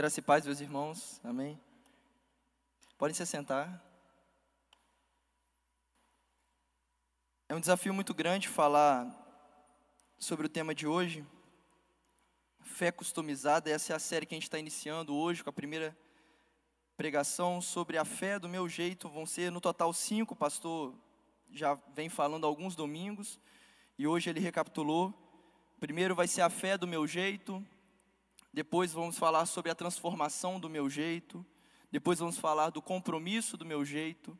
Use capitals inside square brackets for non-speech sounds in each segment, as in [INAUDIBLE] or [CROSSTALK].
Graça e paz, meus irmãos. Amém. Podem se sentar. É um desafio muito grande falar sobre o tema de hoje. Fé customizada. Essa é a série que a gente está iniciando hoje, com a primeira pregação sobre a fé do meu jeito. Vão ser no total cinco. O pastor já vem falando alguns domingos e hoje ele recapitulou. Primeiro vai ser a fé do meu jeito. Depois vamos falar sobre a transformação do meu jeito. Depois vamos falar do compromisso do meu jeito,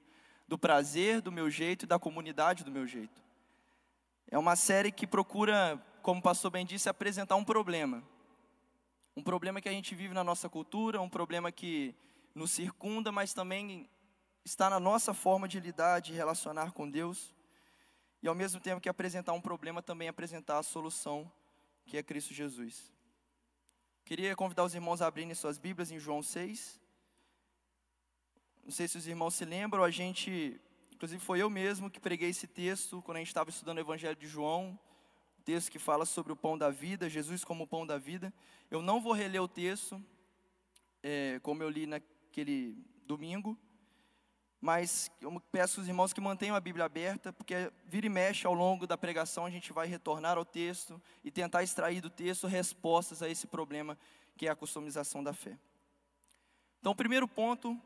do prazer do meu jeito e da comunidade do meu jeito. É uma série que procura, como o pastor bem disse, apresentar um problema. Um problema que a gente vive na nossa cultura, um problema que nos circunda, mas também está na nossa forma de lidar, de relacionar com Deus. E ao mesmo tempo que apresentar um problema, também apresentar a solução, que é Cristo Jesus. Queria convidar os irmãos a abrirem suas Bíblias em João 6. Não sei se os irmãos se lembram, a gente, inclusive foi eu mesmo que preguei esse texto quando a gente estava estudando o Evangelho de João, o texto que fala sobre o pão da vida, Jesus como o pão da vida. Eu não vou reler o texto, é, como eu li naquele domingo, mas eu peço aos irmãos que mantenham a Bíblia aberta, porque vira e mexe ao longo da pregação a gente vai retornar ao texto e tentar extrair do texto respostas a esse problema que é a customização da fé. Então, primeiro ponto,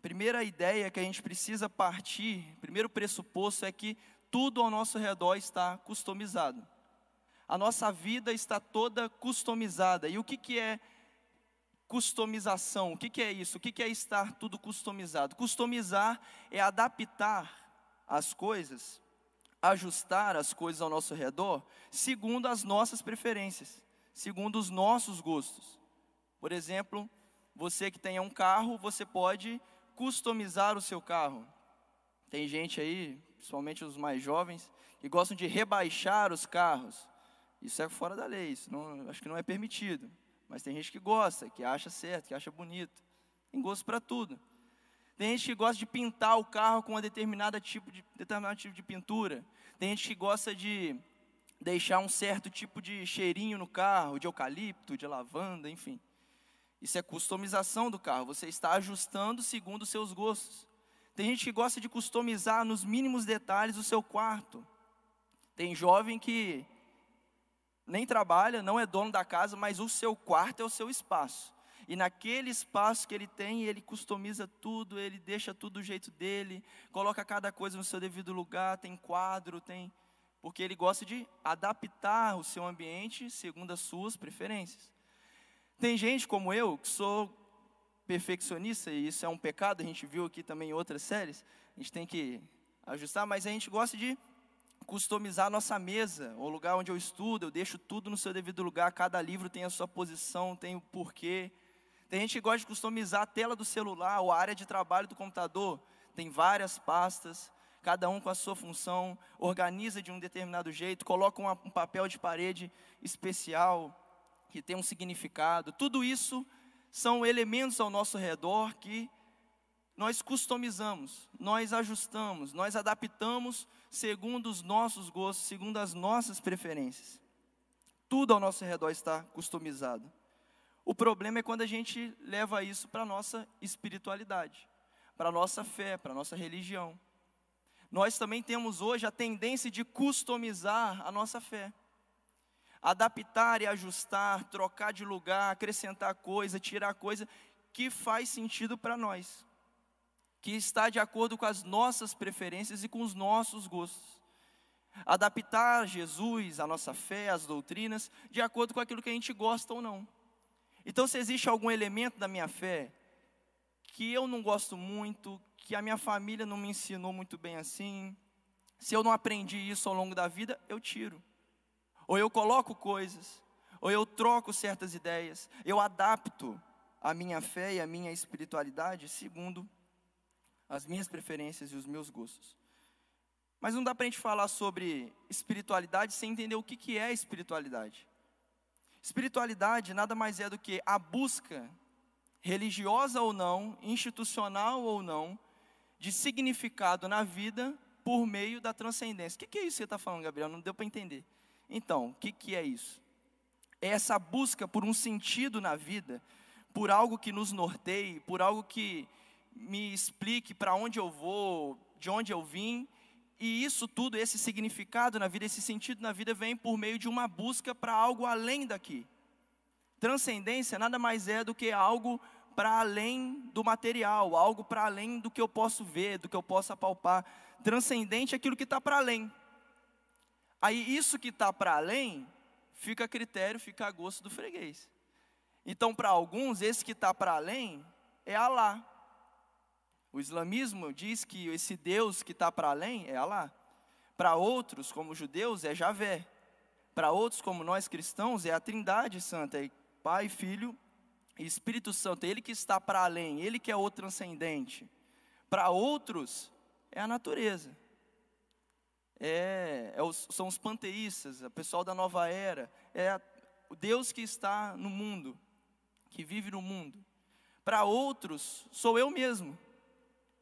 primeira ideia que a gente precisa partir, primeiro pressuposto é que tudo ao nosso redor está customizado. A nossa vida está toda customizada. E o que, que é customização. O que, que é isso? O que, que é estar tudo customizado? Customizar é adaptar as coisas, ajustar as coisas ao nosso redor, segundo as nossas preferências, segundo os nossos gostos. Por exemplo, você que tenha um carro, você pode customizar o seu carro. Tem gente aí, principalmente os mais jovens, que gostam de rebaixar os carros. Isso é fora da lei, isso não, acho que não é permitido. Mas tem gente que gosta, que acha certo, que acha bonito. Tem gosto para tudo. Tem gente que gosta de pintar o carro com uma determinada tipo de, determinado tipo de pintura. Tem gente que gosta de deixar um certo tipo de cheirinho no carro, de eucalipto, de lavanda, enfim. Isso é customização do carro. Você está ajustando segundo os seus gostos. Tem gente que gosta de customizar nos mínimos detalhes o seu quarto. Tem jovem que nem trabalha, não é dono da casa, mas o seu quarto é o seu espaço. E naquele espaço que ele tem, ele customiza tudo, ele deixa tudo do jeito dele, coloca cada coisa no seu devido lugar, tem quadro, tem. Porque ele gosta de adaptar o seu ambiente segundo as suas preferências. Tem gente como eu, que sou perfeccionista, e isso é um pecado, a gente viu aqui também em outras séries, a gente tem que ajustar, mas a gente gosta de customizar a nossa mesa, o lugar onde eu estudo, eu deixo tudo no seu devido lugar, cada livro tem a sua posição, tem o porquê. Tem gente que gosta de customizar a tela do celular ou a área de trabalho do computador, tem várias pastas, cada um com a sua função, organiza de um determinado jeito, coloca um papel de parede especial que tem um significado. Tudo isso são elementos ao nosso redor que nós customizamos, nós ajustamos, nós adaptamos segundo os nossos gostos, segundo as nossas preferências. Tudo ao nosso redor está customizado. O problema é quando a gente leva isso para a nossa espiritualidade, para a nossa fé, para a nossa religião. Nós também temos hoje a tendência de customizar a nossa fé. Adaptar e ajustar, trocar de lugar, acrescentar coisa, tirar coisa que faz sentido para nós que está de acordo com as nossas preferências e com os nossos gostos. Adaptar Jesus, a nossa fé, as doutrinas, de acordo com aquilo que a gente gosta ou não. Então, se existe algum elemento da minha fé que eu não gosto muito, que a minha família não me ensinou muito bem assim, se eu não aprendi isso ao longo da vida, eu tiro. Ou eu coloco coisas, ou eu troco certas ideias, eu adapto a minha fé e a minha espiritualidade segundo as minhas preferências e os meus gostos. Mas não dá para a gente falar sobre espiritualidade sem entender o que, que é espiritualidade. Espiritualidade nada mais é do que a busca, religiosa ou não, institucional ou não, de significado na vida por meio da transcendência. O que, que é isso que você está falando, Gabriel? Não deu para entender. Então, o que, que é isso? É essa busca por um sentido na vida, por algo que nos norteie, por algo que me explique para onde eu vou, de onde eu vim. E isso tudo, esse significado na vida, esse sentido na vida vem por meio de uma busca para algo além daqui. Transcendência nada mais é do que algo para além do material, algo para além do que eu posso ver, do que eu posso apalpar. Transcendente é aquilo que está para além. Aí isso que está para além, fica a critério, fica a gosto do freguês. Então, para alguns, esse que está para além é Alá. O islamismo diz que esse Deus que está para além é Alá. Para outros, como judeus, é Javé. Para outros, como nós cristãos, é a Trindade Santa, é Pai, Filho e Espírito Santo. Ele que está para além, ele que é o transcendente. Para outros, é a natureza. É, é os, são os panteístas, o pessoal da nova era. É a, o Deus que está no mundo que vive no mundo. Para outros, sou eu mesmo.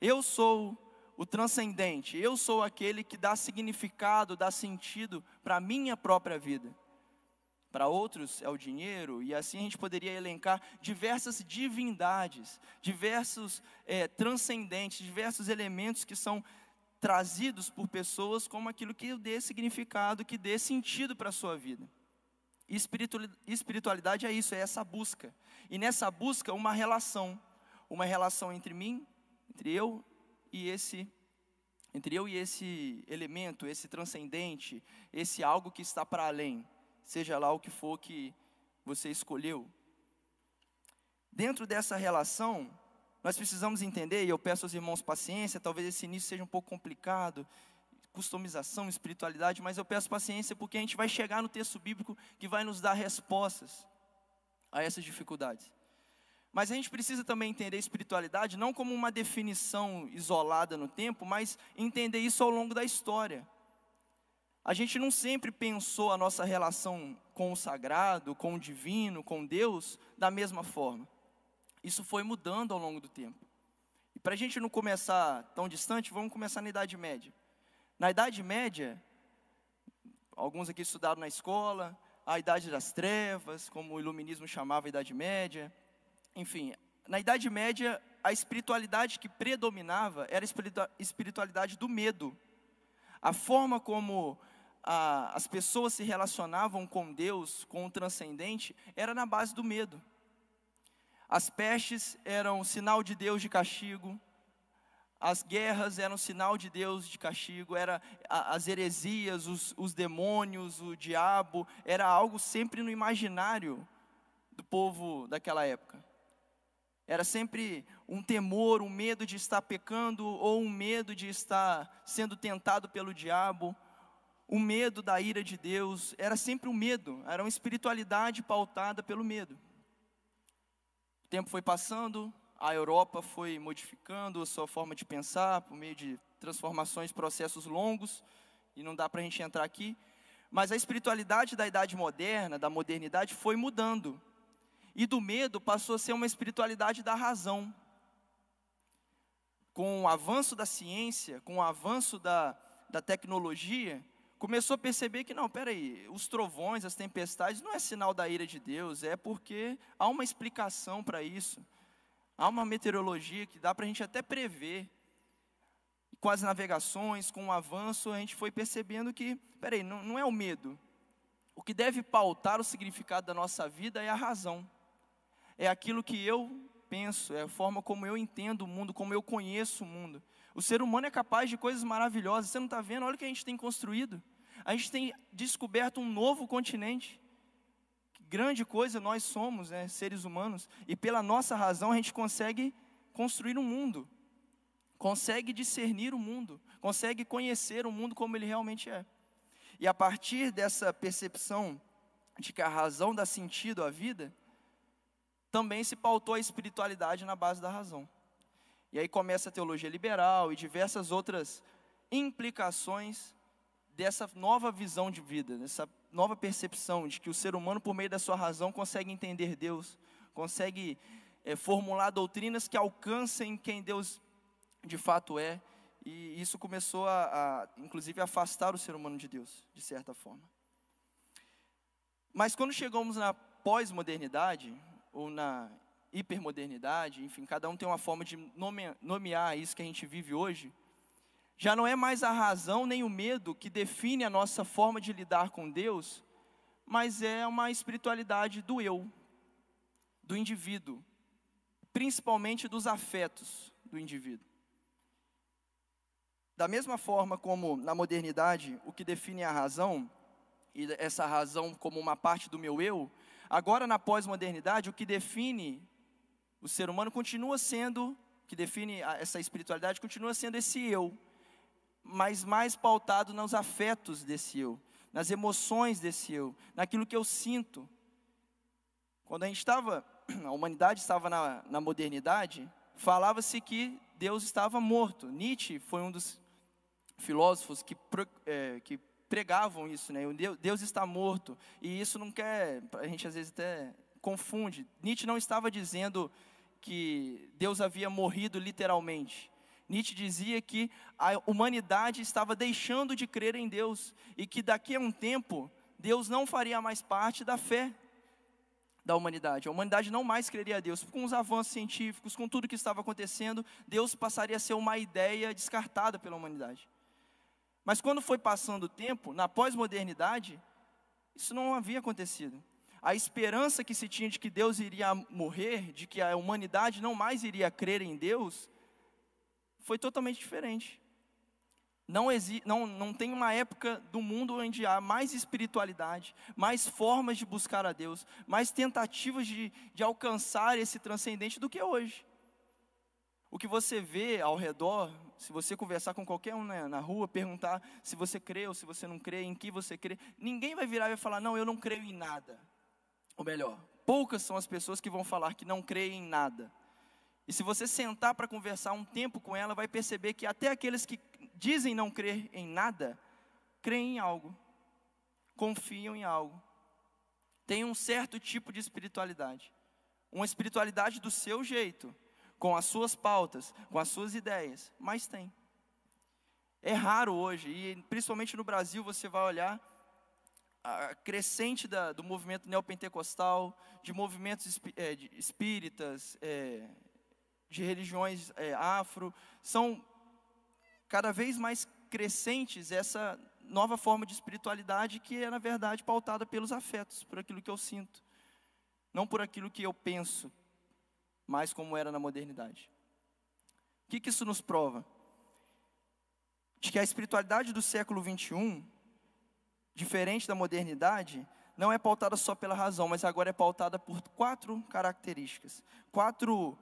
Eu sou o transcendente, eu sou aquele que dá significado, dá sentido para a minha própria vida. Para outros é o dinheiro, e assim a gente poderia elencar diversas divindades, diversos é, transcendentes, diversos elementos que são trazidos por pessoas como aquilo que dê significado, que dê sentido para a sua vida. Espiritualidade é isso, é essa busca. E nessa busca, uma relação. Uma relação entre mim, entre eu e esse entre eu e esse elemento, esse transcendente, esse algo que está para além, seja lá o que for que você escolheu. Dentro dessa relação, nós precisamos entender, e eu peço aos irmãos paciência, talvez esse início seja um pouco complicado, customização, espiritualidade, mas eu peço paciência porque a gente vai chegar no texto bíblico que vai nos dar respostas a essas dificuldades. Mas a gente precisa também entender espiritualidade não como uma definição isolada no tempo, mas entender isso ao longo da história. A gente não sempre pensou a nossa relação com o sagrado, com o divino, com Deus, da mesma forma. Isso foi mudando ao longo do tempo. E para a gente não começar tão distante, vamos começar na Idade Média. Na Idade Média, alguns aqui estudaram na escola, a Idade das Trevas, como o Iluminismo chamava a Idade Média. Enfim, na Idade Média, a espiritualidade que predominava era a espiritualidade do medo. A forma como a, as pessoas se relacionavam com Deus, com o transcendente, era na base do medo. As pestes eram sinal de Deus de castigo, as guerras eram sinal de Deus de castigo, era as heresias, os, os demônios, o diabo, era algo sempre no imaginário do povo daquela época. Era sempre um temor, um medo de estar pecando ou um medo de estar sendo tentado pelo diabo, o medo da ira de Deus, era sempre um medo, era uma espiritualidade pautada pelo medo. O tempo foi passando, a Europa foi modificando a sua forma de pensar por meio de transformações, processos longos, e não dá para a gente entrar aqui. Mas a espiritualidade da idade moderna, da modernidade, foi mudando. E do medo passou a ser uma espiritualidade da razão. Com o avanço da ciência, com o avanço da, da tecnologia, começou a perceber que, não, peraí, os trovões, as tempestades, não é sinal da ira de Deus, é porque há uma explicação para isso. Há uma meteorologia que dá para a gente até prever. Com as navegações, com o avanço, a gente foi percebendo que, peraí, não, não é o medo. O que deve pautar o significado da nossa vida é a razão. É aquilo que eu penso, é a forma como eu entendo o mundo, como eu conheço o mundo. O ser humano é capaz de coisas maravilhosas. Você não está vendo? Olha o que a gente tem construído. A gente tem descoberto um novo continente grande coisa nós somos, né, seres humanos, e pela nossa razão a gente consegue construir um mundo, consegue discernir o mundo, consegue conhecer o mundo como ele realmente é. E a partir dessa percepção de que a razão dá sentido à vida, também se pautou a espiritualidade na base da razão. E aí começa a teologia liberal e diversas outras implicações dessa nova visão de vida, dessa nova percepção de que o ser humano, por meio da sua razão, consegue entender Deus, consegue é, formular doutrinas que alcancem quem Deus de fato é. E isso começou a, a, inclusive, afastar o ser humano de Deus, de certa forma. Mas quando chegamos na pós-modernidade, ou na hipermodernidade, enfim, cada um tem uma forma de nomear isso que a gente vive hoje, já não é mais a razão nem o medo que define a nossa forma de lidar com Deus, mas é uma espiritualidade do eu, do indivíduo, principalmente dos afetos do indivíduo. Da mesma forma como na modernidade o que define a razão, e essa razão como uma parte do meu eu, agora na pós-modernidade o que define o ser humano continua sendo, que define essa espiritualidade, continua sendo esse eu, mas mais pautado nos afetos desse eu, nas emoções desse eu, naquilo que eu sinto. Quando a gente estava, [CLEARS THROAT] a humanidade estava na, na modernidade, falava-se que Deus estava morto. Nietzsche foi um dos filósofos que, é, que pregavam isso, né? Deus está morto. E isso não quer, a gente às vezes até confunde. Nietzsche não estava dizendo que Deus havia morrido literalmente. Nietzsche dizia que a humanidade estava deixando de crer em Deus e que daqui a um tempo Deus não faria mais parte da fé da humanidade. A humanidade não mais creria a Deus. Com os avanços científicos, com tudo que estava acontecendo, Deus passaria a ser uma ideia descartada pela humanidade. Mas quando foi passando o tempo, na pós-modernidade, isso não havia acontecido a esperança que se tinha de que Deus iria morrer, de que a humanidade não mais iria crer em Deus, foi totalmente diferente. Não, não, não tem uma época do mundo onde há mais espiritualidade, mais formas de buscar a Deus, mais tentativas de, de alcançar esse transcendente do que hoje. O que você vê ao redor, se você conversar com qualquer um né, na rua, perguntar se você crê ou se você não crê, em que você crê, ninguém vai virar e vai falar: Não, eu não creio em nada. Ou melhor, poucas são as pessoas que vão falar que não creem em nada. E se você sentar para conversar um tempo com ela, vai perceber que até aqueles que dizem não crer em nada, creem em algo, confiam em algo, têm um certo tipo de espiritualidade. Uma espiritualidade do seu jeito, com as suas pautas, com as suas ideias, mas tem. É raro hoje, e principalmente no Brasil você vai olhar a crescente da, do movimento neopentecostal, de movimentos é, de espíritas, é, de religiões é, afro, são cada vez mais crescentes essa nova forma de espiritualidade que é, na verdade, pautada pelos afetos, por aquilo que eu sinto, não por aquilo que eu penso, mas como era na modernidade. O que, que isso nos prova? De que a espiritualidade do século 21 diferente da modernidade, não é pautada só pela razão, mas agora é pautada por quatro características, quatro,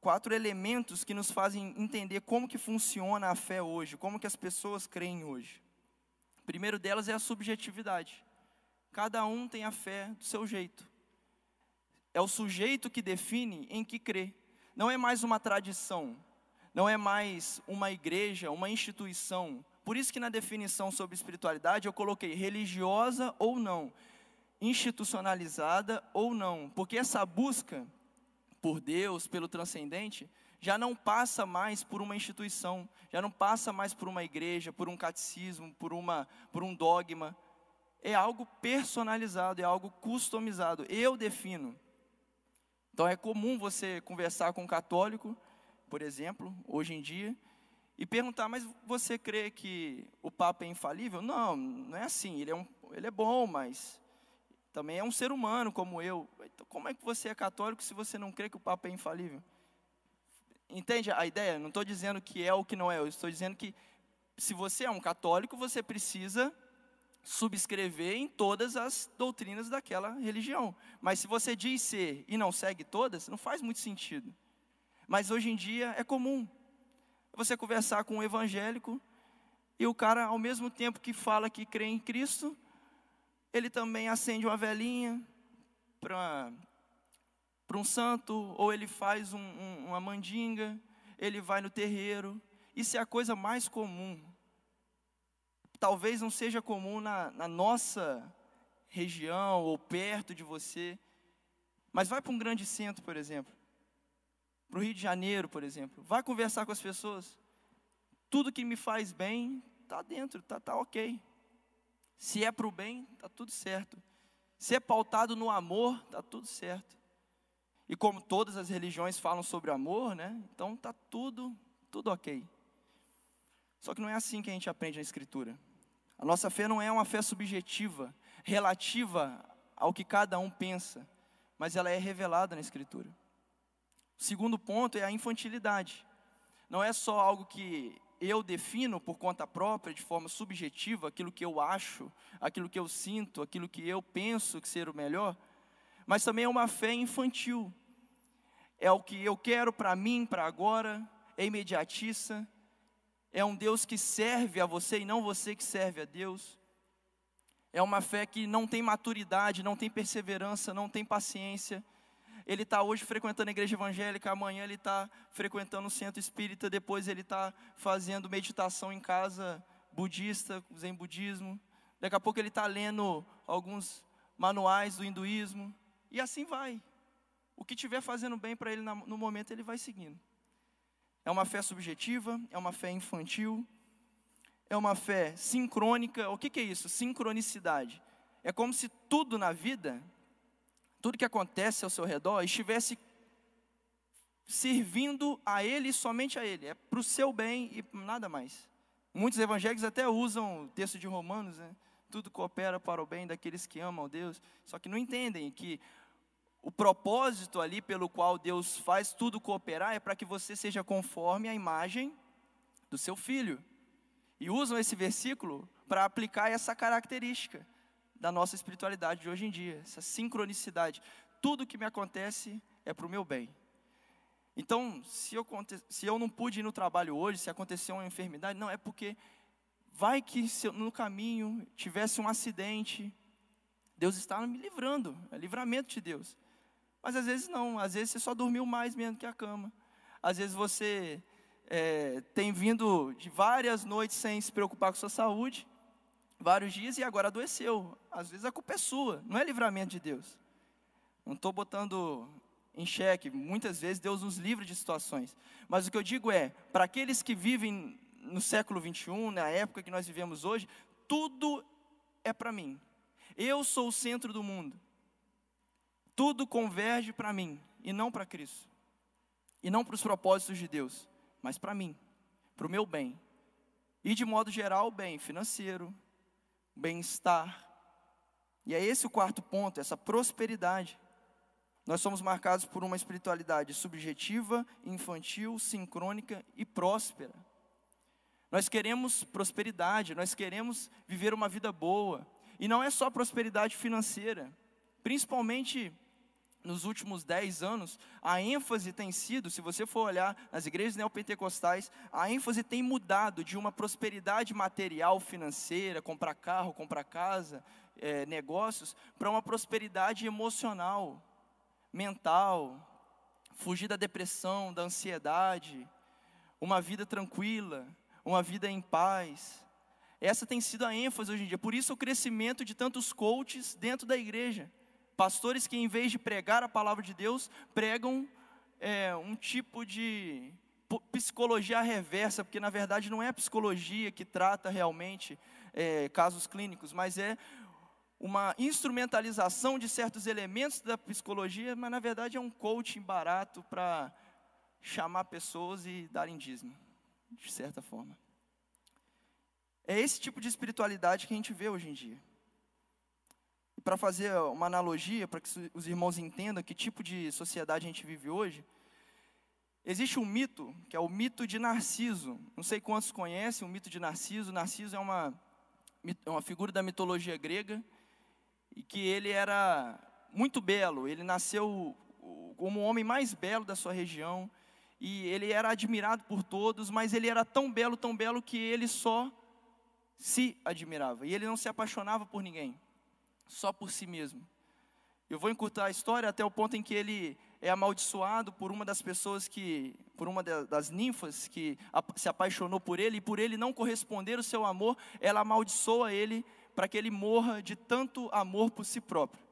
quatro elementos que nos fazem entender como que funciona a fé hoje, como que as pessoas creem hoje. O primeiro delas é a subjetividade. Cada um tem a fé do seu jeito. É o sujeito que define em que crê. Não é mais uma tradição, não é mais uma igreja, uma instituição, por isso que na definição sobre espiritualidade eu coloquei religiosa ou não, institucionalizada ou não, porque essa busca por Deus, pelo transcendente, já não passa mais por uma instituição, já não passa mais por uma igreja, por um catecismo, por, uma, por um dogma. É algo personalizado, é algo customizado. Eu defino. Então é comum você conversar com um católico, por exemplo, hoje em dia, e perguntar, mas você crê que o Papa é infalível? Não, não é assim. Ele é, um, ele é bom, mas também é um ser humano como eu. Então, como é que você é católico se você não crê que o Papa é infalível? Entende a ideia? Não estou dizendo que é ou que não é. Eu estou dizendo que se você é um católico, você precisa subscrever em todas as doutrinas daquela religião. Mas se você diz ser e não segue todas, não faz muito sentido. Mas hoje em dia é comum você conversar com um evangélico e o cara, ao mesmo tempo que fala que crê em Cristo, ele também acende uma velhinha para um santo, ou ele faz um, um, uma mandinga, ele vai no terreiro. Isso é a coisa mais comum. Talvez não seja comum na, na nossa região ou perto de você, mas vai para um grande centro, por exemplo para o Rio de Janeiro, por exemplo. Vai conversar com as pessoas. Tudo que me faz bem está dentro, está tá ok. Se é para o bem, está tudo certo. Se é pautado no amor, está tudo certo. E como todas as religiões falam sobre amor, né? Então tá tudo, tudo ok. Só que não é assim que a gente aprende na Escritura. A nossa fé não é uma fé subjetiva, relativa ao que cada um pensa, mas ela é revelada na Escritura. O segundo ponto é a infantilidade. Não é só algo que eu defino por conta própria, de forma subjetiva, aquilo que eu acho, aquilo que eu sinto, aquilo que eu penso que ser o melhor, mas também é uma fé infantil. É o que eu quero para mim, para agora, é imediatista, é um Deus que serve a você e não você que serve a Deus. É uma fé que não tem maturidade, não tem perseverança, não tem paciência. Ele está hoje frequentando a igreja evangélica, amanhã ele está frequentando o centro espírita, depois ele está fazendo meditação em casa budista, zen budismo. Daqui a pouco ele está lendo alguns manuais do hinduísmo. E assim vai. O que estiver fazendo bem para ele no momento, ele vai seguindo. É uma fé subjetiva, é uma fé infantil, é uma fé sincrônica. O que, que é isso? Sincronicidade. É como se tudo na vida, tudo que acontece ao seu redor, estivesse servindo a Ele e somente a Ele. É para o seu bem e nada mais. Muitos evangélicos até usam o texto de Romanos, né? Tudo coopera para o bem daqueles que amam Deus. Só que não entendem que o propósito ali pelo qual Deus faz tudo cooperar é para que você seja conforme a imagem do seu filho. E usam esse versículo para aplicar essa característica da nossa espiritualidade de hoje em dia, essa sincronicidade. Tudo que me acontece é para o meu bem. Então, se eu, se eu não pude ir no trabalho hoje, se aconteceu uma enfermidade, não, é porque vai que eu, no caminho tivesse um acidente, Deus está me livrando, é livramento de Deus. Mas às vezes não, às vezes você só dormiu mais mesmo que a cama. Às vezes você é, tem vindo de várias noites sem se preocupar com sua saúde, vários dias e agora adoeceu. Às vezes a culpa é sua, não é livramento de Deus. Não estou botando em xeque, muitas vezes Deus nos livra de situações. Mas o que eu digo é, para aqueles que vivem no século 21, na época que nós vivemos hoje, tudo é para mim. Eu sou o centro do mundo. Tudo converge para mim e não para Cristo. E não para os propósitos de Deus, mas para mim, para o meu bem. E de modo geral, bem financeiro, bem-estar. E é esse o quarto ponto, essa prosperidade. Nós somos marcados por uma espiritualidade subjetiva, infantil, sincrônica e próspera. Nós queremos prosperidade, nós queremos viver uma vida boa. E não é só prosperidade financeira, principalmente nos últimos dez anos, a ênfase tem sido, se você for olhar nas igrejas neopentecostais, a ênfase tem mudado de uma prosperidade material, financeira, comprar carro, comprar casa, é, negócios, para uma prosperidade emocional, mental, fugir da depressão, da ansiedade, uma vida tranquila, uma vida em paz. Essa tem sido a ênfase hoje em dia, por isso o crescimento de tantos coaches dentro da igreja Pastores que, em vez de pregar a palavra de Deus, pregam é, um tipo de psicologia reversa, porque na verdade não é a psicologia que trata realmente é, casos clínicos, mas é uma instrumentalização de certos elementos da psicologia, mas na verdade é um coaching barato para chamar pessoas e darem dízimo, de certa forma. É esse tipo de espiritualidade que a gente vê hoje em dia para fazer uma analogia, para que os irmãos entendam que tipo de sociedade a gente vive hoje, existe um mito, que é o mito de Narciso. Não sei quantos conhecem o mito de Narciso. Narciso é uma, é uma figura da mitologia grega, e que ele era muito belo. Ele nasceu como o homem mais belo da sua região, e ele era admirado por todos, mas ele era tão belo, tão belo, que ele só se admirava, e ele não se apaixonava por ninguém só por si mesmo. Eu vou encurtar a história até o ponto em que ele é amaldiçoado por uma das pessoas que, por uma das ninfas que se apaixonou por ele, e por ele não corresponder o seu amor, ela amaldiçoa ele para que ele morra de tanto amor por si próprio.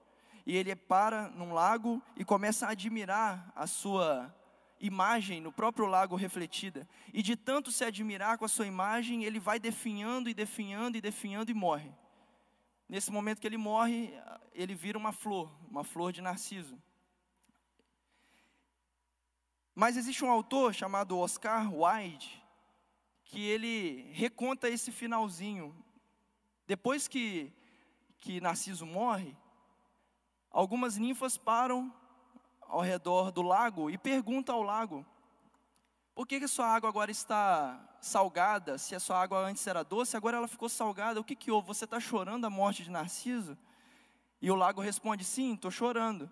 E ele para num lago e começa a admirar a sua imagem no próprio lago refletida. E de tanto se admirar com a sua imagem, ele vai definhando e definhando e definhando e morre. Nesse momento que ele morre, ele vira uma flor, uma flor de narciso. Mas existe um autor chamado Oscar Wilde que ele reconta esse finalzinho. Depois que, que Narciso morre, algumas ninfas param ao redor do lago e perguntam ao lago: por que, que a sua água agora está salgada? Se a sua água antes era doce, agora ela ficou salgada. O que, que houve? Você está chorando a morte de Narciso? E o lago responde: sim, estou chorando.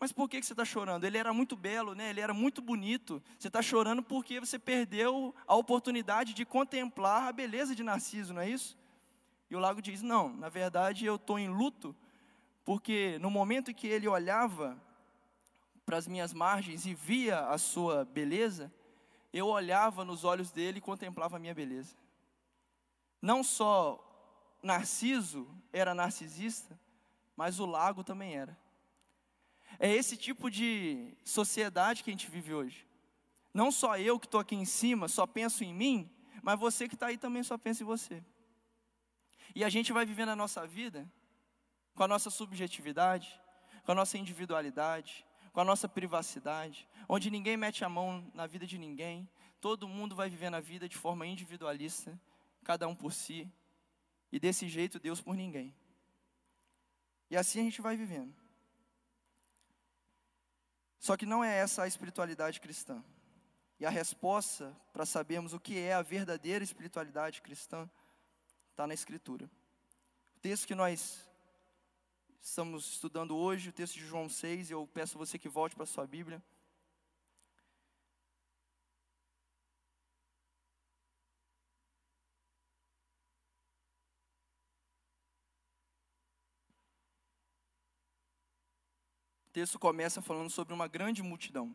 Mas por que, que você está chorando? Ele era muito belo, né? ele era muito bonito. Você está chorando porque você perdeu a oportunidade de contemplar a beleza de Narciso, não é isso? E o lago diz: Não, na verdade eu estou em luto, porque no momento que ele olhava para as minhas margens e via a sua beleza, eu olhava nos olhos dele e contemplava a minha beleza. Não só Narciso era narcisista, mas o lago também era. É esse tipo de sociedade que a gente vive hoje. Não só eu que estou aqui em cima só penso em mim, mas você que está aí também só pensa em você. E a gente vai vivendo a nossa vida com a nossa subjetividade, com a nossa individualidade, com a nossa privacidade, onde ninguém mete a mão na vida de ninguém, todo mundo vai vivendo a vida de forma individualista, cada um por si, e desse jeito Deus por ninguém. E assim a gente vai vivendo. Só que não é essa a espiritualidade cristã. E a resposta para sabermos o que é a verdadeira espiritualidade cristã está na Escritura. O texto que nós estamos estudando hoje, o texto de João 6, eu peço a você que volte para a sua Bíblia. texto começa falando sobre uma grande multidão.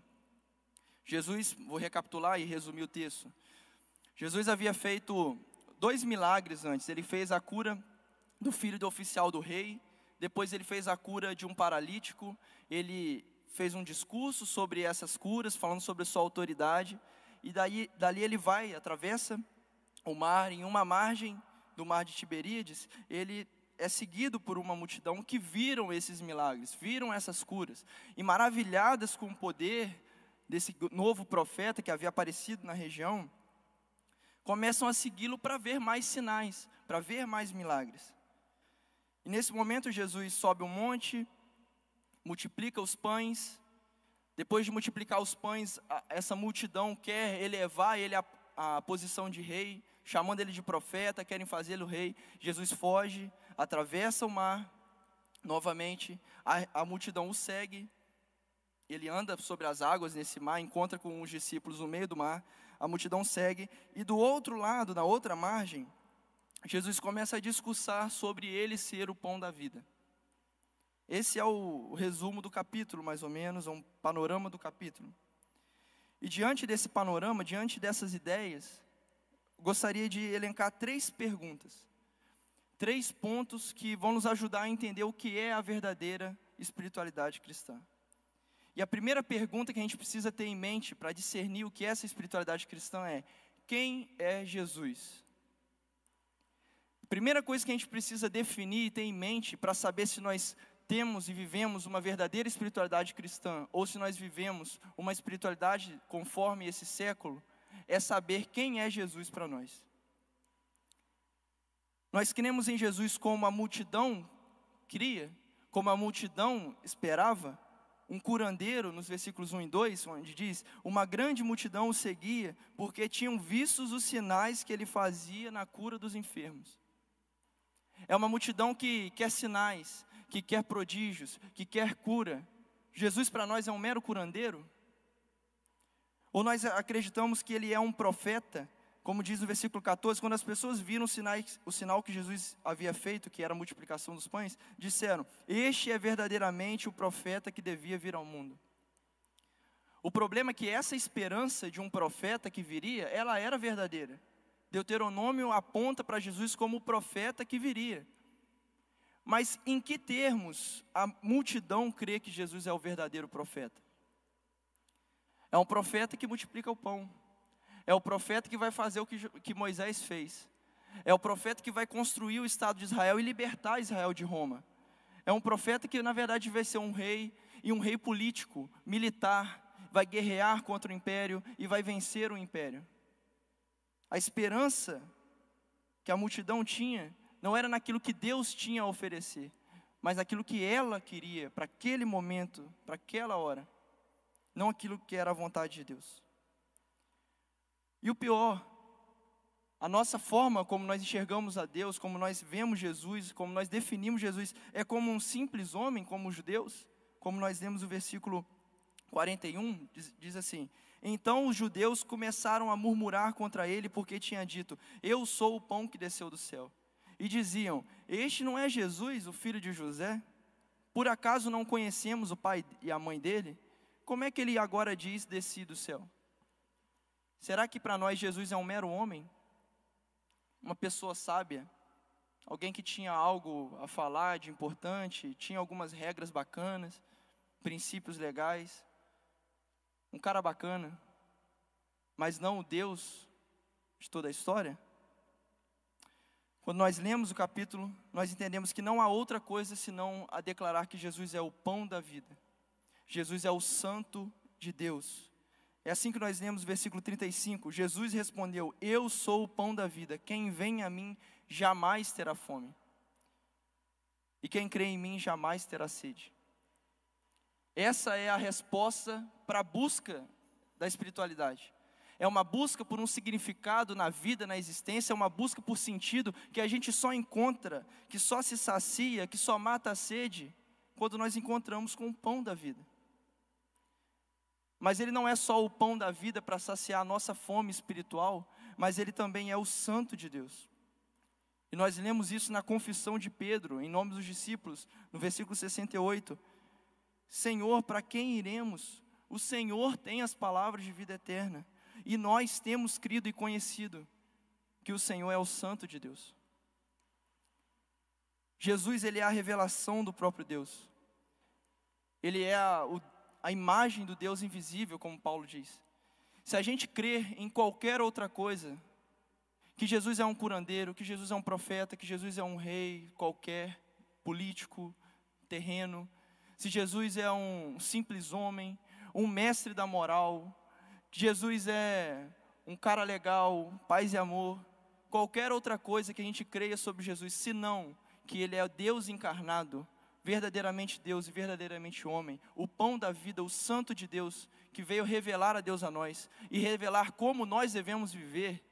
Jesus, vou recapitular e resumir o texto. Jesus havia feito dois milagres antes. Ele fez a cura do filho do oficial do rei, depois ele fez a cura de um paralítico, ele fez um discurso sobre essas curas, falando sobre sua autoridade, e daí, dali ele vai, atravessa o mar, em uma margem do mar de Tiberíades, ele é seguido por uma multidão que viram esses milagres, viram essas curas, e maravilhadas com o poder desse novo profeta que havia aparecido na região, começam a segui-lo para ver mais sinais, para ver mais milagres. E nesse momento Jesus sobe um monte, multiplica os pães, depois de multiplicar os pães, essa multidão quer elevar ele à, à posição de rei, chamando ele de profeta, querem fazê-lo rei. Jesus foge, atravessa o mar, novamente, a, a multidão o segue, ele anda sobre as águas nesse mar, encontra com os discípulos no meio do mar, a multidão segue, e do outro lado, na outra margem, Jesus começa a discursar sobre ele ser o pão da vida. Esse é o resumo do capítulo, mais ou menos, é um panorama do capítulo. E diante desse panorama, diante dessas ideias, gostaria de elencar três perguntas três pontos que vão nos ajudar a entender o que é a verdadeira espiritualidade cristã. E a primeira pergunta que a gente precisa ter em mente para discernir o que é essa espiritualidade cristã é: quem é Jesus? Primeira coisa que a gente precisa definir e ter em mente para saber se nós temos e vivemos uma verdadeira espiritualidade cristã ou se nós vivemos uma espiritualidade conforme esse século é saber quem é Jesus para nós. Nós cremos em Jesus como a multidão cria, como a multidão esperava. Um curandeiro, nos versículos 1 e 2, onde diz: Uma grande multidão o seguia, porque tinham vistos os sinais que ele fazia na cura dos enfermos. É uma multidão que quer sinais, que quer prodígios, que quer cura. Jesus para nós é um mero curandeiro? Ou nós acreditamos que ele é um profeta como diz no versículo 14, quando as pessoas viram sinais, o sinal que Jesus havia feito, que era a multiplicação dos pães, disseram: Este é verdadeiramente o profeta que devia vir ao mundo. O problema é que essa esperança de um profeta que viria, ela era verdadeira. Deuteronômio aponta para Jesus como o profeta que viria. Mas em que termos a multidão crê que Jesus é o verdadeiro profeta? É um profeta que multiplica o pão é o profeta que vai fazer o que, que Moisés fez. É o profeta que vai construir o Estado de Israel e libertar Israel de Roma. É um profeta que, na verdade, vai ser um rei, e um rei político, militar, vai guerrear contra o império e vai vencer o império. A esperança que a multidão tinha não era naquilo que Deus tinha a oferecer, mas naquilo que ela queria para aquele momento, para aquela hora, não aquilo que era a vontade de Deus. E o pior, a nossa forma como nós enxergamos a Deus, como nós vemos Jesus, como nós definimos Jesus, é como um simples homem, como os judeus, como nós lemos o versículo 41, diz, diz assim: Então os judeus começaram a murmurar contra ele, porque tinha dito: Eu sou o pão que desceu do céu. E diziam: Este não é Jesus, o filho de José? Por acaso não conhecemos o pai e a mãe dele? Como é que ele agora diz: Desci do céu? Será que para nós Jesus é um mero homem? Uma pessoa sábia? Alguém que tinha algo a falar de importante, tinha algumas regras bacanas, princípios legais? Um cara bacana, mas não o Deus de toda a história? Quando nós lemos o capítulo, nós entendemos que não há outra coisa senão a declarar que Jesus é o pão da vida. Jesus é o santo de Deus. É assim que nós lemos o versículo 35. Jesus respondeu: Eu sou o pão da vida. Quem vem a mim jamais terá fome. E quem crê em mim jamais terá sede. Essa é a resposta para a busca da espiritualidade. É uma busca por um significado na vida, na existência, é uma busca por sentido que a gente só encontra, que só se sacia, que só mata a sede, quando nós encontramos com o pão da vida. Mas ele não é só o pão da vida para saciar a nossa fome espiritual, mas ele também é o santo de Deus. E nós lemos isso na confissão de Pedro, em nome dos discípulos, no versículo 68. Senhor, para quem iremos? O Senhor tem as palavras de vida eterna. E nós temos crido e conhecido que o Senhor é o Santo de Deus. Jesus, ele é a revelação do próprio Deus. Ele é a, o, a imagem do Deus invisível, como Paulo diz. Se a gente crer em qualquer outra coisa, que Jesus é um curandeiro, que Jesus é um profeta, que Jesus é um rei qualquer, político, terreno, se Jesus é um simples homem, um mestre da moral, Jesus é um cara legal, paz e amor, qualquer outra coisa que a gente creia sobre Jesus, senão que Ele é Deus encarnado, verdadeiramente Deus e verdadeiramente homem, o pão da vida, o santo de Deus, que veio revelar a Deus a nós e revelar como nós devemos viver,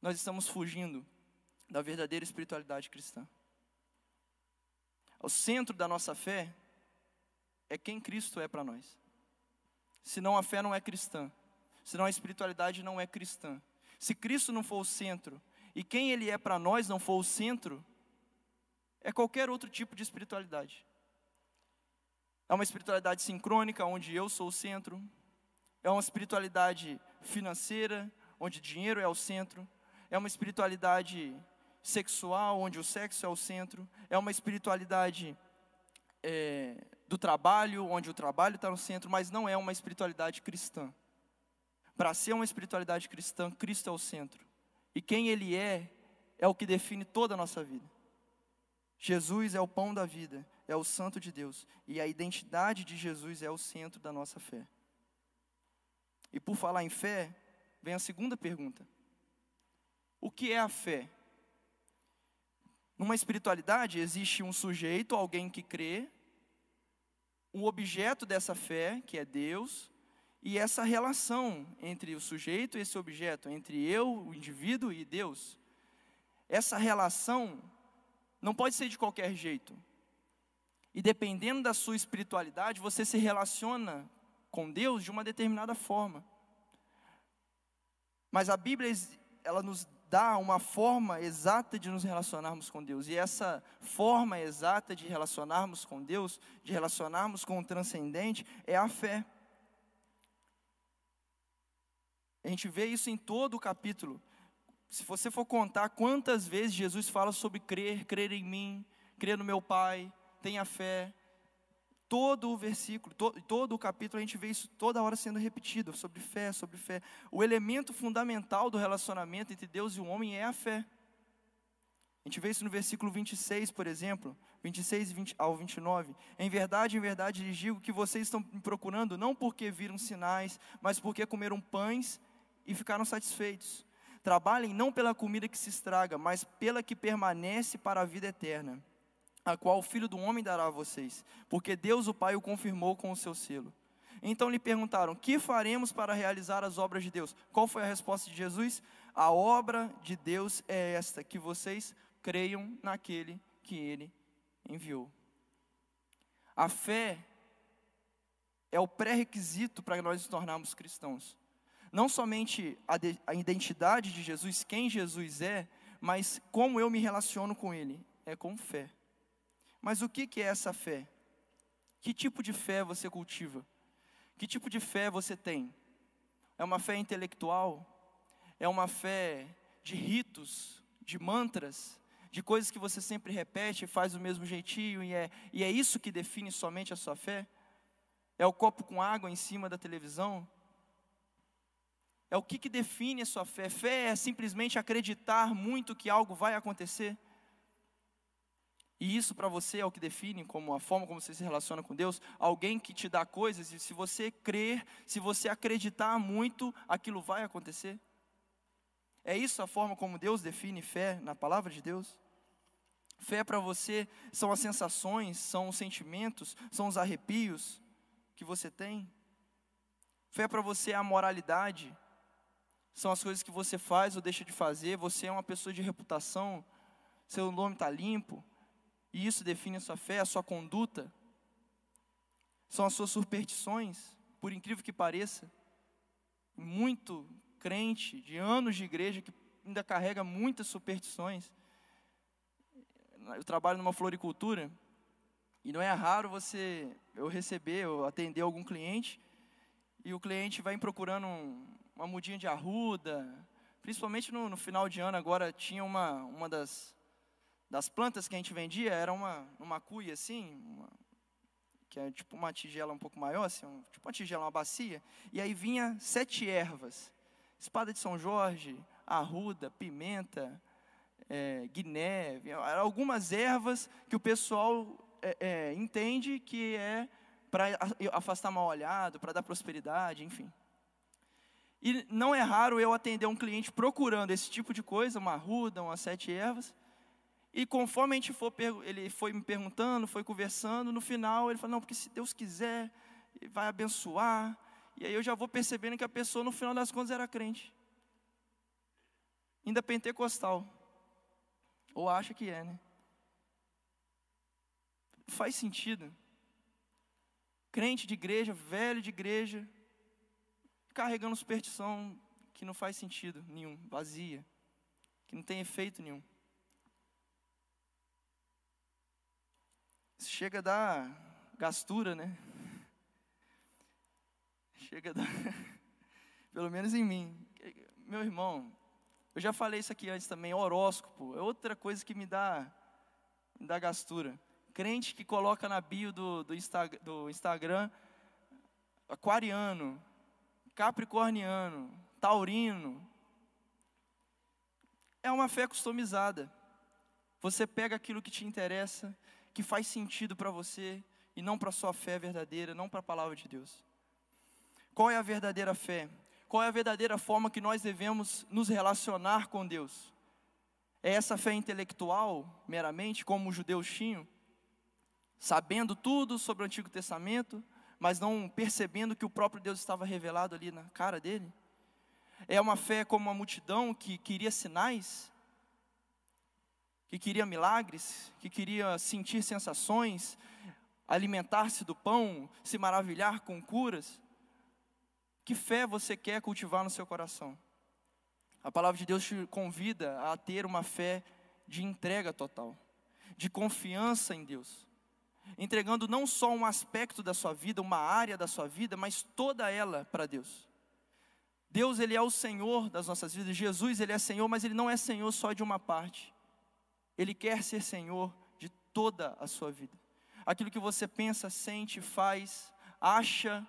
nós estamos fugindo da verdadeira espiritualidade cristã. O centro da nossa fé é quem Cristo é para nós. Senão a fé não é cristã. Senão a espiritualidade não é cristã. Se Cristo não for o centro e quem Ele é para nós não for o centro, é qualquer outro tipo de espiritualidade. É uma espiritualidade sincrônica, onde eu sou o centro. É uma espiritualidade financeira, onde dinheiro é o centro. É uma espiritualidade sexual, onde o sexo é o centro. É uma espiritualidade é, do trabalho, onde o trabalho está no centro, mas não é uma espiritualidade cristã. Para ser uma espiritualidade cristã, Cristo é o centro. E quem Ele é, é o que define toda a nossa vida. Jesus é o pão da vida, é o santo de Deus. E a identidade de Jesus é o centro da nossa fé. E por falar em fé, vem a segunda pergunta: O que é a fé? Numa espiritualidade existe um sujeito, alguém que crê, o objeto dessa fé, que é Deus, e essa relação entre o sujeito e esse objeto, entre eu, o indivíduo e Deus. Essa relação não pode ser de qualquer jeito. E dependendo da sua espiritualidade, você se relaciona com Deus de uma determinada forma. Mas a Bíblia, ela nos dá uma forma exata de nos relacionarmos com Deus. E essa forma exata de relacionarmos com Deus, de relacionarmos com o transcendente, é a fé. A gente vê isso em todo o capítulo. Se você for contar quantas vezes Jesus fala sobre crer, crer em mim, crer no meu Pai, tenha fé, todo o versículo, todo, todo o capítulo, a gente vê isso toda hora sendo repetido, sobre fé, sobre fé. O elemento fundamental do relacionamento entre Deus e o homem é a fé. A gente vê isso no versículo 26, por exemplo, 26 ao 29. Em verdade, em verdade lhes digo que vocês estão me procurando não porque viram sinais, mas porque comeram pães e ficaram satisfeitos. Trabalhem não pela comida que se estraga, mas pela que permanece para a vida eterna, a qual o Filho do Homem dará a vocês, porque Deus o Pai o confirmou com o seu selo. Então lhe perguntaram: Que faremos para realizar as obras de Deus? Qual foi a resposta de Jesus? A obra de Deus é esta, que vocês creiam naquele que ele enviou. A fé é o pré-requisito para nós nos tornarmos cristãos. Não somente a, de, a, identidade de Jesus, quem Jesus é, mas como eu me relaciono com Ele, é com fé. Mas o que, é essa fé? Que tipo de fé você cultiva? Que tipo de fé você tem? É uma fé intelectual? É uma fé de ritos, de mantras? de coisas que você sempre repete, faz do mesmo jeitinho, e é, e é isso que define somente a sua fé? É o copo com água em cima da televisão? É o que, que define a sua fé? Fé é simplesmente acreditar muito que algo vai acontecer? E isso para você é o que define como a forma como você se relaciona com Deus? Alguém que te dá coisas e se você crer, se você acreditar muito, aquilo vai acontecer? É isso a forma como Deus define fé na palavra de Deus? Fé para você são as sensações, são os sentimentos, são os arrepios que você tem. Fé para você é a moralidade, são as coisas que você faz ou deixa de fazer. Você é uma pessoa de reputação, seu nome está limpo, e isso define a sua fé, a sua conduta. São as suas superstições, por incrível que pareça. Muito crente de anos de igreja que ainda carrega muitas superstições. Eu trabalho numa floricultura e não é raro você eu receber ou atender algum cliente e o cliente vai procurando um, uma mudinha de arruda, principalmente no, no, final de ano agora tinha uma uma das das plantas que a gente vendia era uma uma cuia assim, uma, que é tipo uma tigela um pouco maior, assim, um, tipo uma tigela, uma bacia, e aí vinha sete ervas espada de São Jorge, arruda, pimenta, é, guiné, algumas ervas que o pessoal é, é, entende que é para afastar mal olhado, para dar prosperidade, enfim. E não é raro eu atender um cliente procurando esse tipo de coisa, uma arruda, umas sete ervas, e conforme a gente for, ele foi me perguntando, foi conversando, no final ele falou, não, porque se Deus quiser, vai abençoar, e aí eu já vou percebendo que a pessoa, no final das contas, era crente. Ainda pentecostal. Ou acha que é, né? Faz sentido. Crente de igreja, velho de igreja, carregando superstição que não faz sentido nenhum, vazia, que não tem efeito nenhum. Chega a dar gastura, né? Chega da... [LAUGHS] Pelo menos em mim. Meu irmão, eu já falei isso aqui antes também, horóscopo. É outra coisa que me dá, me dá gastura. Crente que coloca na bio do, do, Insta, do Instagram aquariano, capricorniano, taurino. É uma fé customizada. Você pega aquilo que te interessa, que faz sentido para você, e não para a sua fé verdadeira, não para a palavra de Deus. Qual é a verdadeira fé? Qual é a verdadeira forma que nós devemos nos relacionar com Deus? É essa fé intelectual, meramente, como os judeus tinham, sabendo tudo sobre o Antigo Testamento, mas não percebendo que o próprio Deus estava revelado ali na cara dele? É uma fé como uma multidão que queria sinais, que queria milagres, que queria sentir sensações, alimentar-se do pão, se maravilhar com curas? Que fé você quer cultivar no seu coração? A palavra de Deus te convida a ter uma fé de entrega total, de confiança em Deus, entregando não só um aspecto da sua vida, uma área da sua vida, mas toda ela para Deus. Deus, Ele é o Senhor das nossas vidas, Jesus, Ele é Senhor, mas Ele não é Senhor só de uma parte, Ele quer ser Senhor de toda a sua vida. Aquilo que você pensa, sente, faz, acha,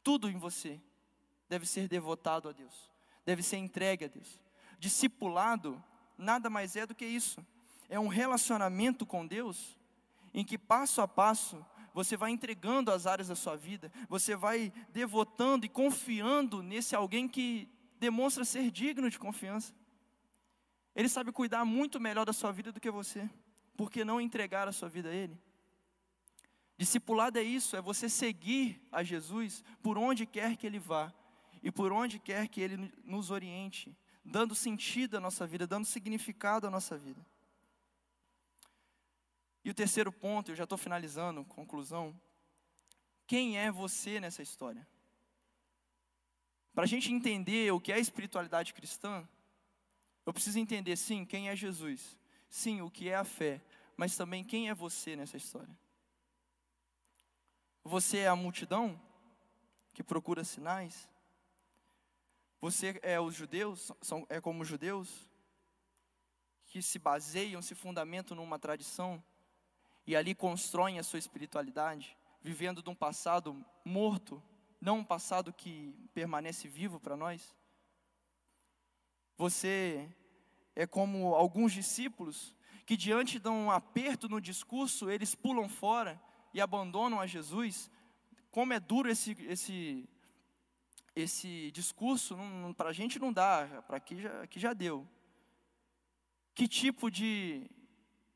tudo em você deve ser devotado a Deus, deve ser entregue a Deus. Discipulado nada mais é do que isso. É um relacionamento com Deus em que passo a passo você vai entregando as áreas da sua vida, você vai devotando e confiando nesse alguém que demonstra ser digno de confiança. Ele sabe cuidar muito melhor da sua vida do que você. Por que não entregar a sua vida a Ele? Discipulado é isso, é você seguir a Jesus por onde quer que Ele vá e por onde quer que Ele nos oriente, dando sentido à nossa vida, dando significado à nossa vida. E o terceiro ponto, eu já estou finalizando, conclusão. Quem é você nessa história? Para a gente entender o que é espiritualidade cristã, eu preciso entender, sim, quem é Jesus, sim, o que é a fé, mas também quem é você nessa história. Você é a multidão que procura sinais? Você é os judeus, são, é como os judeus que se baseiam, se fundamentam numa tradição e ali constroem a sua espiritualidade, vivendo de um passado morto, não um passado que permanece vivo para nós? Você é como alguns discípulos que diante de um aperto no discurso, eles pulam fora e abandonam a Jesus, como é duro esse, esse, esse discurso, para a gente não dá, para aqui já, aqui já deu. Que tipo de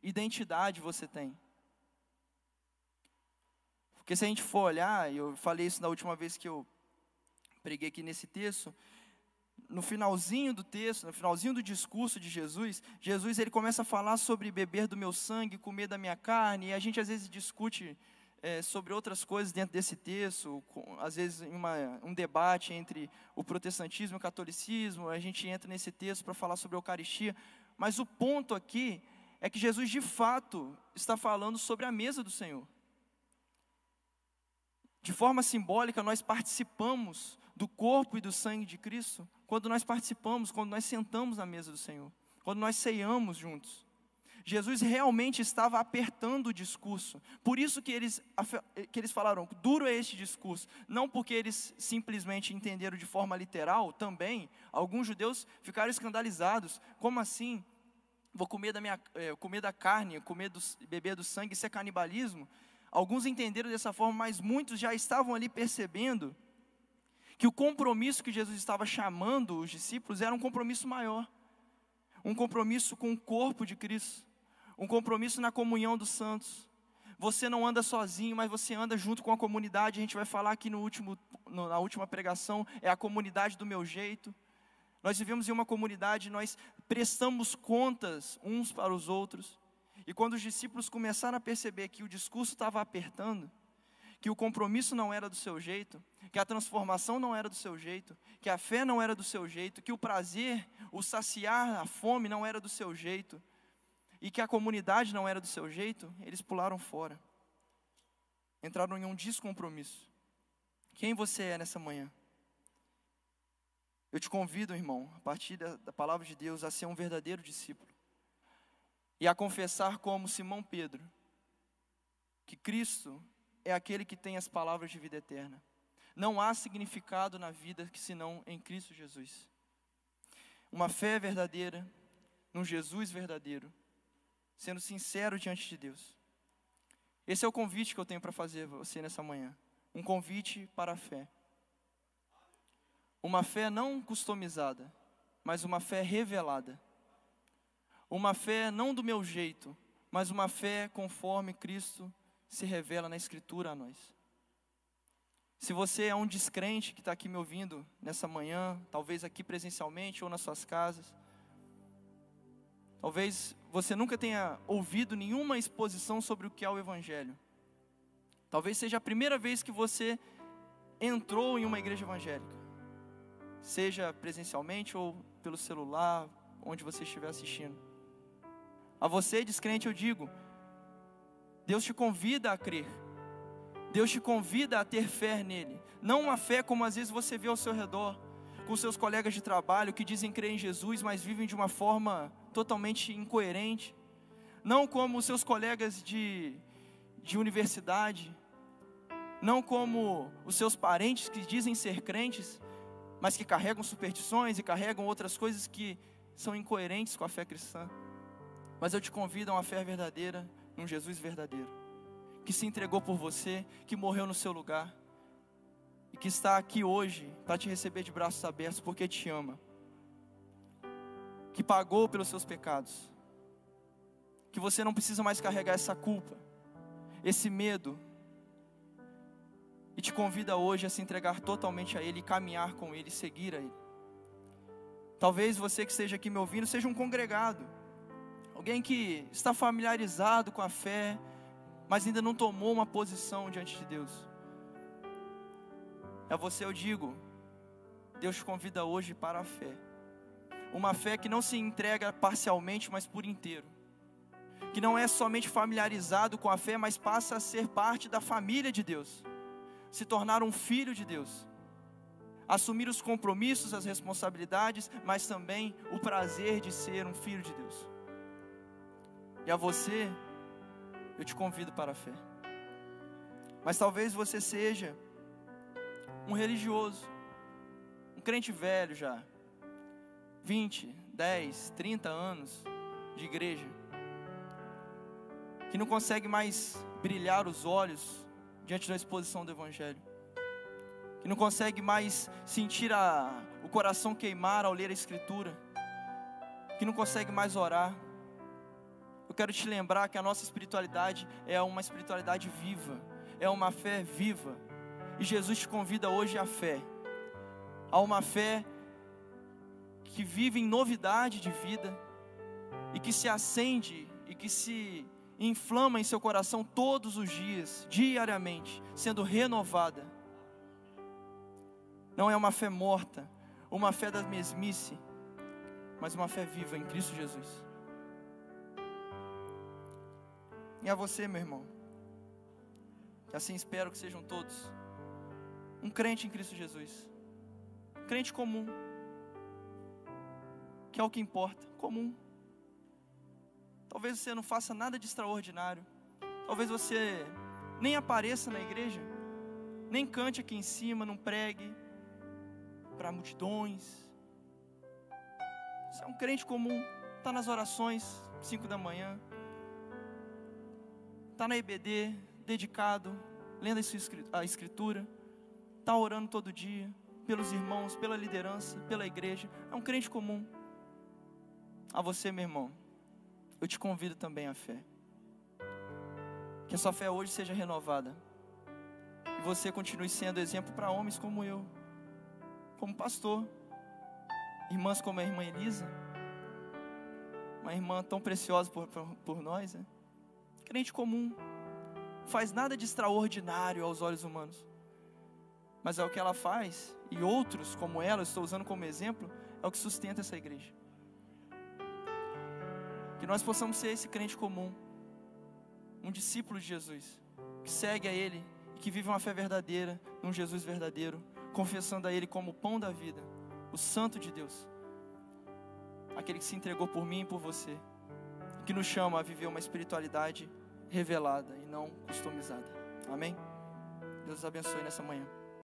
identidade você tem? Porque se a gente for olhar, eu falei isso na última vez que eu preguei aqui nesse texto, no finalzinho do texto, no finalzinho do discurso de Jesus, Jesus ele começa a falar sobre beber do meu sangue, comer da minha carne, e a gente às vezes discute é, sobre outras coisas dentro desse texto, com, às vezes uma, um debate entre o protestantismo e o catolicismo, a gente entra nesse texto para falar sobre a Eucaristia, mas o ponto aqui é que Jesus de fato está falando sobre a mesa do Senhor. De forma simbólica, nós participamos do corpo e do sangue de Cristo quando nós participamos, quando nós sentamos na mesa do Senhor, quando nós ceiamos juntos. Jesus realmente estava apertando o discurso. Por isso que eles, que eles falaram, duro é este discurso. Não porque eles simplesmente entenderam de forma literal, também. Alguns judeus ficaram escandalizados. Como assim? Vou comer da, minha, é, comer da carne, comer do, beber do sangue, isso é canibalismo? Alguns entenderam dessa forma, mas muitos já estavam ali percebendo que o compromisso que Jesus estava chamando os discípulos era um compromisso maior. Um compromisso com o corpo de Cristo um compromisso na comunhão dos santos. Você não anda sozinho, mas você anda junto com a comunidade. A gente vai falar aqui no último, na última pregação, é a comunidade do meu jeito. Nós vivemos em uma comunidade, nós prestamos contas uns para os outros. E quando os discípulos começaram a perceber que o discurso estava apertando, que o compromisso não era do seu jeito, que a transformação não era do seu jeito, que a fé não era do seu jeito, que o prazer, o saciar a fome não era do seu jeito, e que a comunidade não era do seu jeito, eles pularam fora. Entraram em um descompromisso. Quem você é nessa manhã? Eu te convido, irmão, a partir da, da palavra de Deus, a ser um verdadeiro discípulo. E a confessar como Simão Pedro, que Cristo é aquele que tem as palavras de vida eterna. Não há significado na vida que senão em Cristo Jesus. Uma fé verdadeira, num Jesus verdadeiro, sendo sincero diante de Deus. Esse é o convite que eu tenho para fazer você nessa manhã. Um convite para a fé. Uma fé não customizada, mas uma fé revelada. Uma fé não do meu jeito, mas uma fé conforme Cristo se revela na Escritura a nós. Se você é um descrente que está aqui me ouvindo nessa manhã, talvez aqui presencialmente ou nas suas casas, Talvez você nunca tenha ouvido nenhuma exposição sobre o que é o Evangelho. Talvez seja a primeira vez que você entrou em uma igreja evangélica, seja presencialmente ou pelo celular, onde você estiver assistindo. A você, descrente, eu digo: Deus te convida a crer, Deus te convida a ter fé nele, não uma fé como às vezes você vê ao seu redor, com seus colegas de trabalho que dizem crer em Jesus, mas vivem de uma forma totalmente incoerente, não como seus colegas de, de universidade, não como os seus parentes que dizem ser crentes, mas que carregam superstições e carregam outras coisas que são incoerentes com a fé cristã. Mas eu te convido a uma fé verdadeira, num Jesus verdadeiro, que se entregou por você, que morreu no seu lugar e que está aqui hoje para te receber de braços abertos porque te ama, que pagou pelos seus pecados, que você não precisa mais carregar essa culpa, esse medo, e te convida hoje a se entregar totalmente a Ele, caminhar com Ele, seguir a Ele. Talvez você que esteja aqui me ouvindo seja um congregado, alguém que está familiarizado com a fé, mas ainda não tomou uma posição diante de Deus. A você eu digo, Deus te convida hoje para a fé. Uma fé que não se entrega parcialmente, mas por inteiro. Que não é somente familiarizado com a fé, mas passa a ser parte da família de Deus. Se tornar um filho de Deus. Assumir os compromissos, as responsabilidades, mas também o prazer de ser um filho de Deus. E a você, eu te convido para a fé. Mas talvez você seja um religioso, um crente velho já, 20, 10, 30 anos de igreja, que não consegue mais brilhar os olhos diante da exposição do Evangelho, que não consegue mais sentir a, o coração queimar ao ler a Escritura, que não consegue mais orar. Quero te lembrar que a nossa espiritualidade é uma espiritualidade viva, é uma fé viva e Jesus te convida hoje à fé, a uma fé que vive em novidade de vida e que se acende e que se inflama em seu coração todos os dias, diariamente, sendo renovada. Não é uma fé morta, uma fé da mesmice, mas uma fé viva em Cristo Jesus. E a você, meu irmão, que assim espero que sejam todos um crente em Cristo Jesus. Um crente comum. Que é o que importa, comum. Talvez você não faça nada de extraordinário. Talvez você nem apareça na igreja, nem cante aqui em cima, não pregue para multidões. Você é um crente comum, está nas orações, 5 da manhã, está na EBD, dedicado, lendo a escritura está orando todo dia, pelos irmãos, pela liderança, pela igreja, é um crente comum. A você, meu irmão, eu te convido também à fé. Que a sua fé hoje seja renovada. E você continue sendo exemplo para homens como eu, como pastor, irmãs como a irmã Elisa, uma irmã tão preciosa por, por, por nós, né? Crente comum, faz nada de extraordinário aos olhos humanos, mas é o que ela faz, e outros como ela, estou usando como exemplo, é o que sustenta essa igreja. Que nós possamos ser esse crente comum, um discípulo de Jesus, que segue a Ele e que vive uma fé verdadeira, num Jesus verdadeiro, confessando a Ele como o pão da vida, o Santo de Deus, aquele que se entregou por mim e por você, que nos chama a viver uma espiritualidade revelada e não customizada. Amém? Deus abençoe nessa manhã.